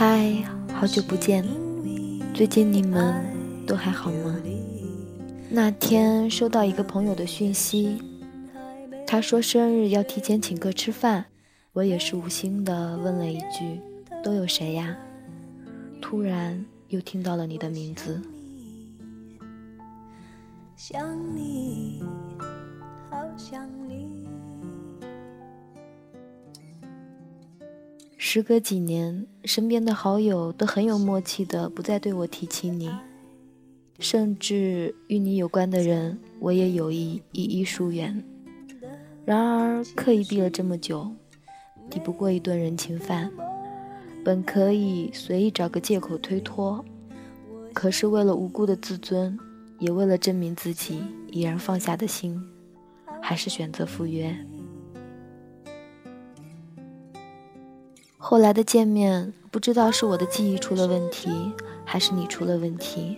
嗨，好久不见，最近你们都还好吗？那天收到一个朋友的讯息，他说生日要提前请客吃饭，我也是无心的问了一句：“都有谁呀？”突然又听到了你的名字。想你，好想你。时隔几年，身边的好友都很有默契的不再对我提起你，甚至与你有关的人，我也有意一一疏远。然而刻意避了这么久，抵不过一顿人情饭。本可以随意找个借口推脱，可是为了无辜的自尊。也为了证明自己已然放下的心，还是选择赴约。后来的见面，不知道是我的记忆出了问题，还是你出了问题。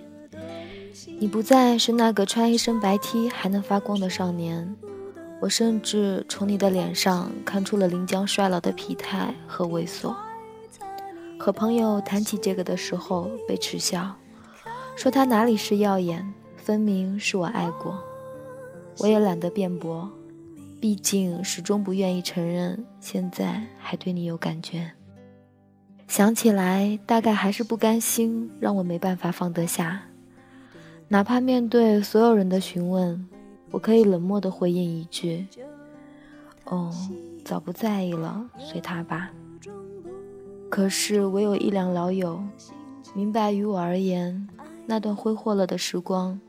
你不再是那个穿一身白 T 还能发光的少年，我甚至从你的脸上看出了临将衰老的疲态和猥琐。和朋友谈起这个的时候，被耻笑，说他哪里是耀眼。分明是我爱过，我也懒得辩驳，毕竟始终不愿意承认现在还对你有感觉。想起来，大概还是不甘心，让我没办法放得下。哪怕面对所有人的询问，我可以冷漠地回应一句：“哦，早不在意了，随他吧。”可是，唯有一两老友明白，于我而言，那段挥霍了的时光。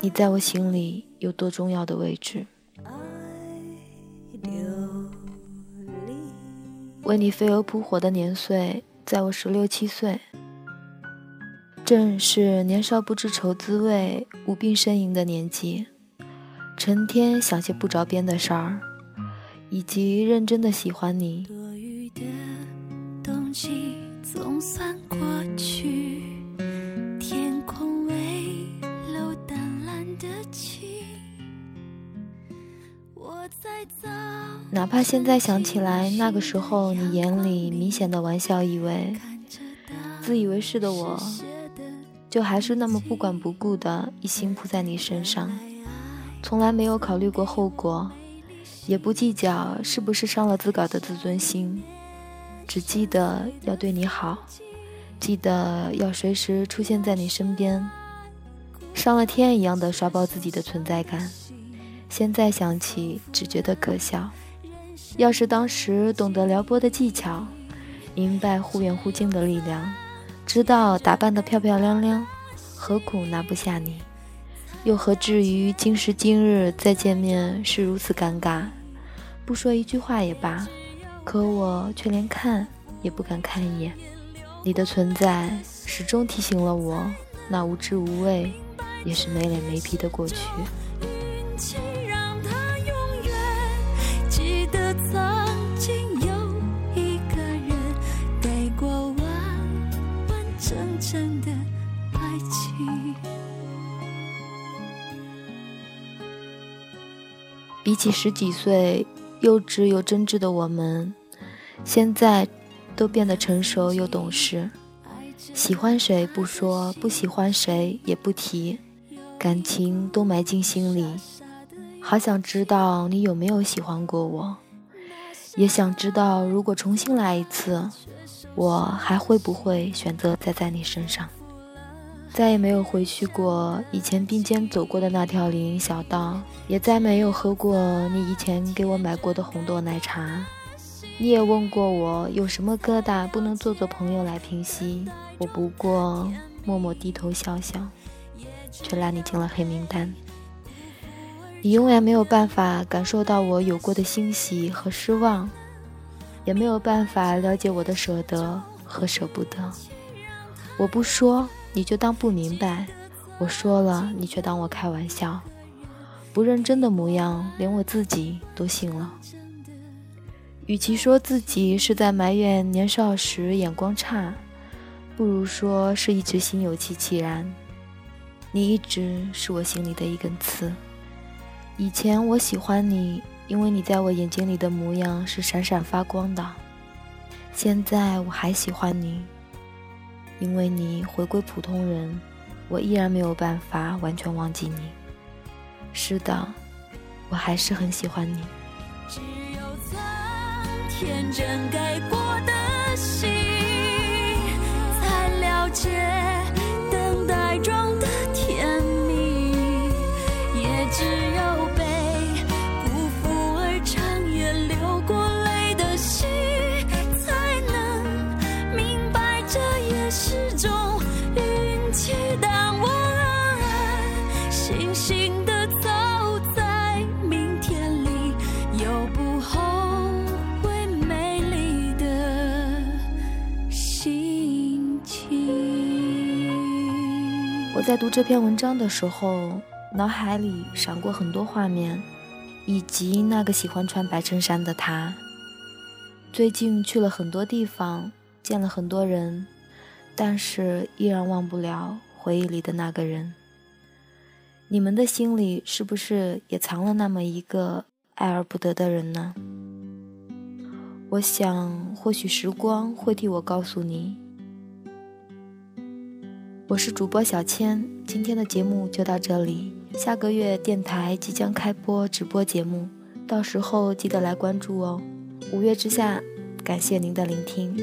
你在我心里有多重要的位置？为你飞蛾扑火的年岁，在我十六七岁，正是年少不知愁滋味、无病呻吟的年纪，成天想些不着边的事儿，以及认真的喜欢你。多余的动机总算哪怕现在想起来，那个时候你眼里明显的玩笑意味，自以为是的我，就还是那么不管不顾的一心扑在你身上，从来没有考虑过后果，也不计较是不是伤了自个儿的自尊心，只记得要对你好，记得要随时出现在你身边，上了天一样的刷爆自己的存在感。现在想起，只觉得可笑。要是当时懂得撩拨的技巧，明白忽远忽近的力量，知道打扮得漂漂亮亮，何苦拿不下你？又何至于今时今日再见面是如此尴尬？不说一句话也罢，可我却连看也不敢看一眼。你的存在始终提醒了我，那无知无畏，也是没脸没皮的过去。比起十几岁幼稚又真挚的我们，现在都变得成熟又懂事。喜欢谁不说，不喜欢谁也不提，感情都埋进心里。好想知道你有没有喜欢过我，也想知道如果重新来一次，我还会不会选择再在你身上。再也没有回去过以前并肩走过的那条林荫小道，也再没有喝过你以前给我买过的红豆奶茶。你也问过我有什么疙瘩不能做做朋友来平息，我不过默默低头笑笑，却拉你进了黑名单。你永远没有办法感受到我有过的欣喜和失望，也没有办法了解我的舍得和舍不得。我不说。你就当不明白，我说了，你却当我开玩笑，不认真的模样，连我自己都信了。与其说自己是在埋怨年少时眼光差，不如说是一直心有戚戚然。你一直是我心里的一根刺。以前我喜欢你，因为你在我眼睛里的模样是闪闪发光的。现在我还喜欢你，因为你回归普通人，我依然没有办法完全忘记你。是的，我还是很喜欢你。只有曾天真给过的心，才了解。等待中的甜蜜。也只有被辜负而长夜流过在读这篇文章的时候，脑海里闪过很多画面，以及那个喜欢穿白衬衫的他。最近去了很多地方，见了很多人，但是依然忘不了回忆里的那个人。你们的心里是不是也藏了那么一个爱而不得的人呢？我想，或许时光会替我告诉你。我是主播小千，今天的节目就到这里。下个月电台即将开播直播节目，到时候记得来关注哦。五月之下，感谢您的聆听。